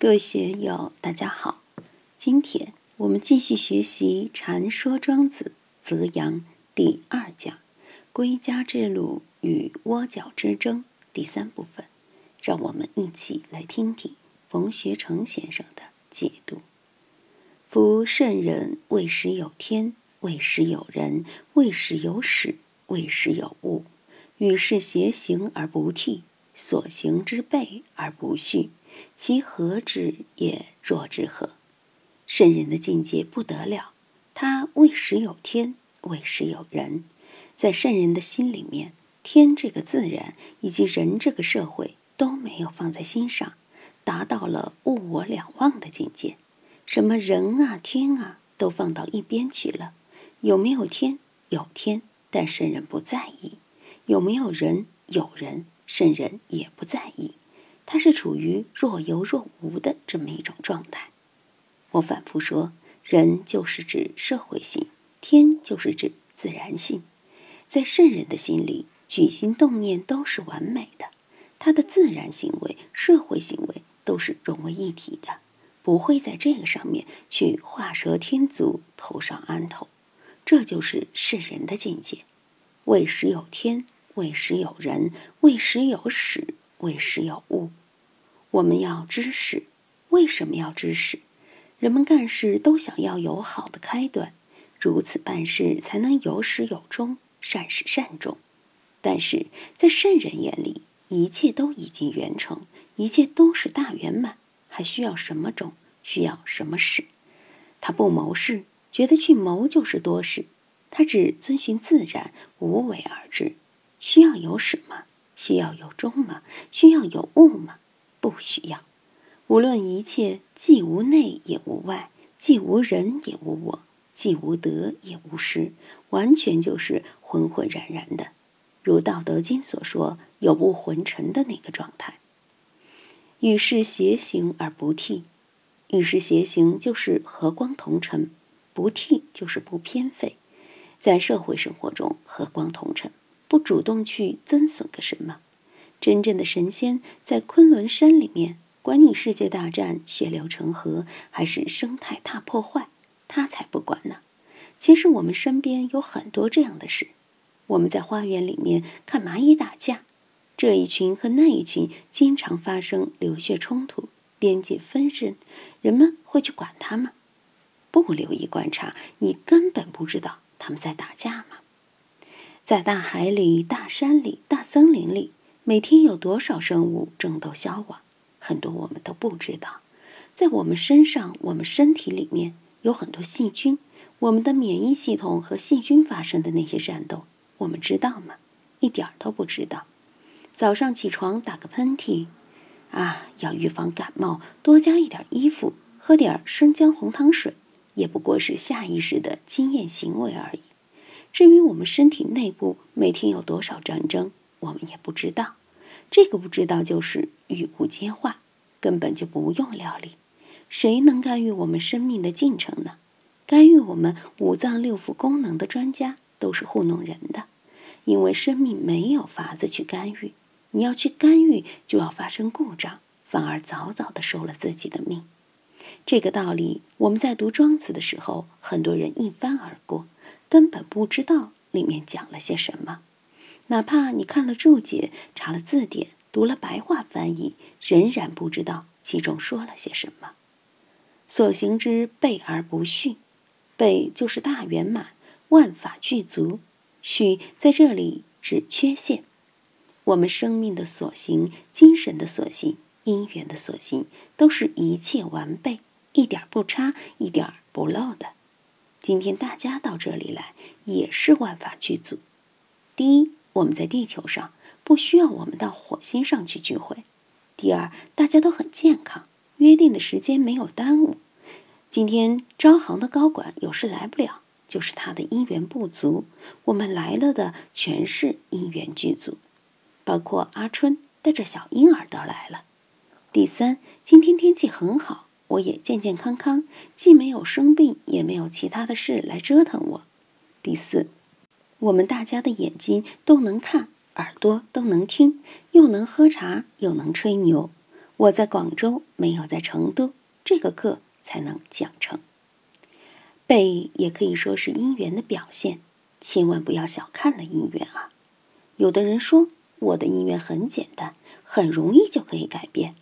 各位学友，大家好。今天我们继续学习《禅说庄子》泽阳第二讲“归家之路与窝角之争”第三部分。让我们一起来听听冯学成先生的解读。夫圣人为时有天，为时有人，为时有始，为时有物。与世偕行而不替，所行之备而不序。其何之也？若之何？圣人的境界不得了，他为时有天，为时有人。在圣人的心里面，天这个自然以及人这个社会都没有放在心上，达到了物我两忘的境界。什么人啊、天啊，都放到一边去了。有没有天？有天，但圣人不在意；有没有人？有人，圣人也不在意。它是处于若有若无的这么一种状态。我反复说，人就是指社会性，天就是指自然性。在圣人的心里，举心动念都是完美的，他的自然行为、社会行为都是融为一体的，不会在这个上面去画蛇添足、头上安头。这就是圣人的境界。为时有天，为时有人，为时有始，为时有物。我们要知识，为什么要知识？人们干事都想要有好的开端，如此办事才能有始有终，善始善终。但是在圣人眼里，一切都已经圆成，一切都是大圆满，还需要什么种？需要什么始？他不谋事，觉得去谋就是多事。他只遵循自然，无为而治。需要有始吗？需要有终吗？需要有物吗？不需要，无论一切，既无内也无外，既无人也无我，既无得也无失，完全就是浑浑然然的，如《道德经》所说“有不浑沉”的那个状态。与世偕行而不替，与世偕行就是和光同尘，不替就是不偏废。在社会生活中，和光同尘，不主动去增损个什么。真正的神仙在昆仑山里面，管你世界大战、血流成河，还是生态大破坏，他才不管呢。其实我们身边有很多这样的事。我们在花园里面看蚂蚁打架，这一群和那一群经常发生流血冲突、边界纷争，人们会去管他吗？不留意观察，你根本不知道他们在打架吗？在大海里、大山里、大森林里。每天有多少生物争斗消亡？很多我们都不知道。在我们身上，我们身体里面有很多细菌，我们的免疫系统和细菌发生的那些战斗，我们知道吗？一点儿都不知道。早上起床打个喷嚏，啊，要预防感冒，多加一点衣服，喝点生姜红糖水，也不过是下意识的经验行为而已。至于我们身体内部每天有多少战争，我们也不知道。这个不知道就是与物皆化，根本就不用料理。谁能干预我们生命的进程呢？干预我们五脏六腑功能的专家都是糊弄人的，因为生命没有法子去干预。你要去干预，就要发生故障，反而早早的收了自己的命。这个道理，我们在读庄子的时候，很多人一翻而过，根本不知道里面讲了些什么。哪怕你看了注解、查了字典、读了白话翻译，仍然不知道其中说了些什么。所行之备而不逊，备就是大圆满，万法具足；序在这里指缺陷。我们生命的所行、精神的所行、因缘的所行，都是一切完备，一点不差，一点不漏的。今天大家到这里来，也是万法具足。第一。我们在地球上不需要我们到火星上去聚会。第二，大家都很健康，约定的时间没有耽误。今天招行的高管有事来不了，就是他的因缘不足。我们来了的全是因缘具足，包括阿春带着小婴儿都来了。第三，今天天气很好，我也健健康康，既没有生病，也没有其他的事来折腾我。第四。我们大家的眼睛都能看，耳朵都能听，又能喝茶，又能吹牛。我在广州没有在成都，这个课才能讲成。背也可以说是因缘的表现，千万不要小看了因缘啊！有的人说我的因缘很简单，很容易就可以改变。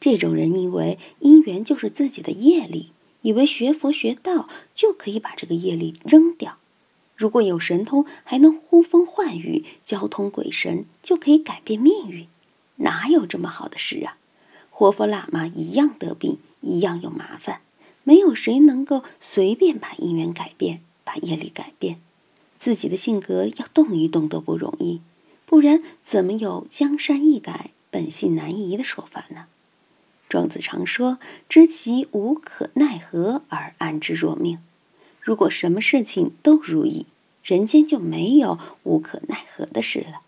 这种人因为因缘就是自己的业力，以为学佛学道就可以把这个业力扔掉。如果有神通，还能呼风唤雨、交通鬼神，就可以改变命运？哪有这么好的事啊？活佛喇嘛一样得病，一样有麻烦，没有谁能够随便把因缘改变，把业力改变。自己的性格要动一动都不容易，不然怎么有江山易改，本性难移的说法呢？庄子常说：“知其无可奈何而安之若命。”如果什么事情都如意，人间就没有无可奈何的事了。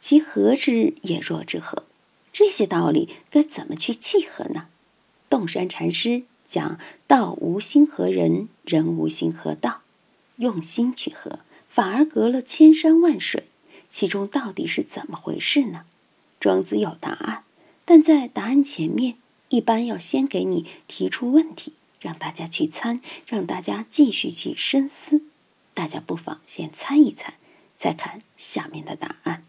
其和之也若之何？这些道理该怎么去契合呢？洞山禅师讲：“道无心合人，人无心合道。用心去合，反而隔了千山万水。其中到底是怎么回事呢？”庄子有答案，但在答案前面，一般要先给你提出问题。让大家去参，让大家继续去深思。大家不妨先参一参，再看下面的答案。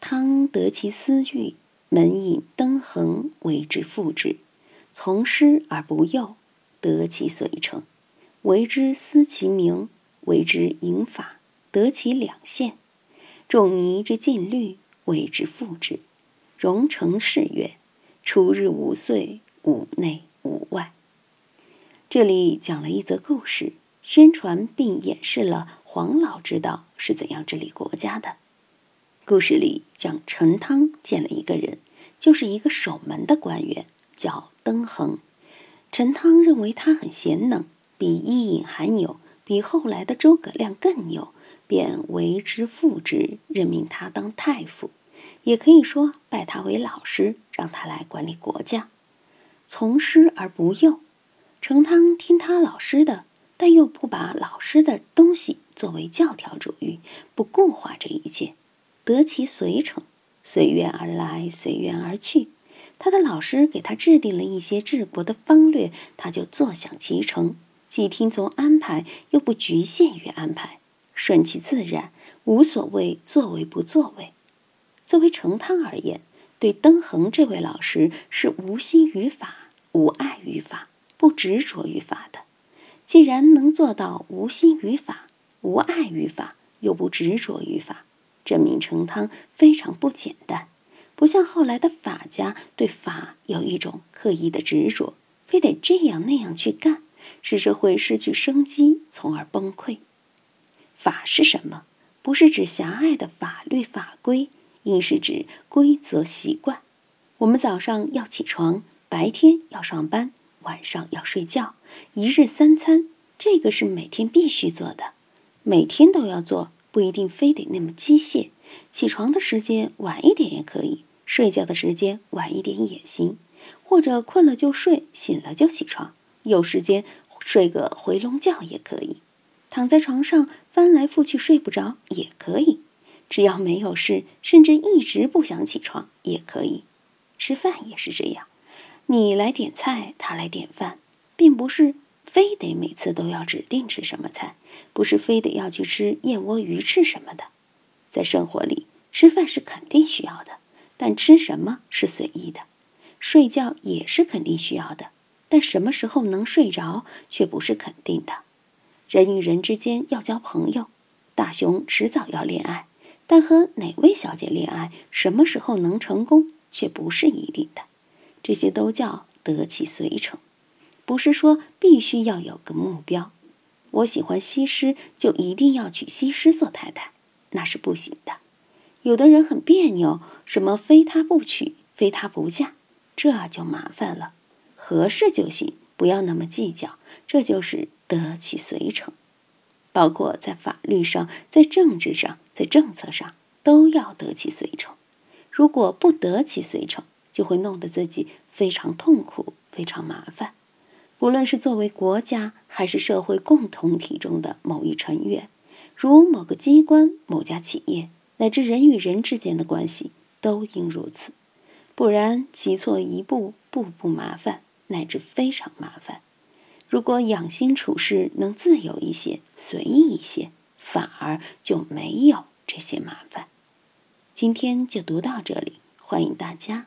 汤得其私欲，门引登衡为之复之，从师而不诱，得其遂成；为之思其名，为之引法，得其两线。仲尼之禁律，为之复之。荣成事曰：初日五岁，五内。五外，这里讲了一则故事，宣传并演示了黄老之道是怎样治理国家的。故事里讲陈汤见了一个人，就是一个守门的官员，叫登衡。陈汤认为他很贤能，比伊尹还牛，比后来的诸葛亮更牛，便为之父之，任命他当太傅，也可以说拜他为老师，让他来管理国家。从师而不诱，程汤听他老师的，但又不把老师的东西作为教条主义，不固化这一切，得其随成，随缘而来，随缘而去。他的老师给他制定了一些治国的方略，他就坐享其成，既听从安排，又不局限于安排，顺其自然，无所谓作为不作为。作为程汤而言，对登衡这位老师是无心于法。无爱于法，不执着于法的。既然能做到无心于法、无爱于法，又不执着于法，证明成汤非常不简单。不像后来的法家对法有一种刻意的执着，非得这样那样去干，使社会失去生机，从而崩溃。法是什么？不是指狭隘的法律法规，应是指规则习惯。我们早上要起床。白天要上班，晚上要睡觉，一日三餐，这个是每天必须做的，每天都要做，不一定非得那么机械。起床的时间晚一点也可以，睡觉的时间晚一点也行，或者困了就睡，醒了就起床，有时间睡个回笼觉也可以，躺在床上翻来覆去睡不着也可以，只要没有事，甚至一直不想起床也可以。吃饭也是这样。你来点菜，他来点饭，并不是非得每次都要指定吃什么菜，不是非得要去吃燕窝鱼翅什么的。在生活里，吃饭是肯定需要的，但吃什么是随意的；睡觉也是肯定需要的，但什么时候能睡着却不是肯定的。人与人之间要交朋友，大雄迟早要恋爱，但和哪位小姐恋爱，什么时候能成功却不是一定的。这些都叫得其随成，不是说必须要有个目标。我喜欢西施，就一定要娶西施做太太，那是不行的。有的人很别扭，什么非他不娶，非他不嫁，这就麻烦了。合适就行，不要那么计较。这就是得其随成，包括在法律上、在政治上、在政策上，都要得其随成。如果不得其随成，就会弄得自己非常痛苦、非常麻烦。不论是作为国家还是社会共同体中的某一成员，如某个机关、某家企业，乃至人与人之间的关系，都应如此。不然棋错一步，步步麻烦，乃至非常麻烦。如果养心处事能自由一些、随意一些，反而就没有这些麻烦。今天就读到这里，欢迎大家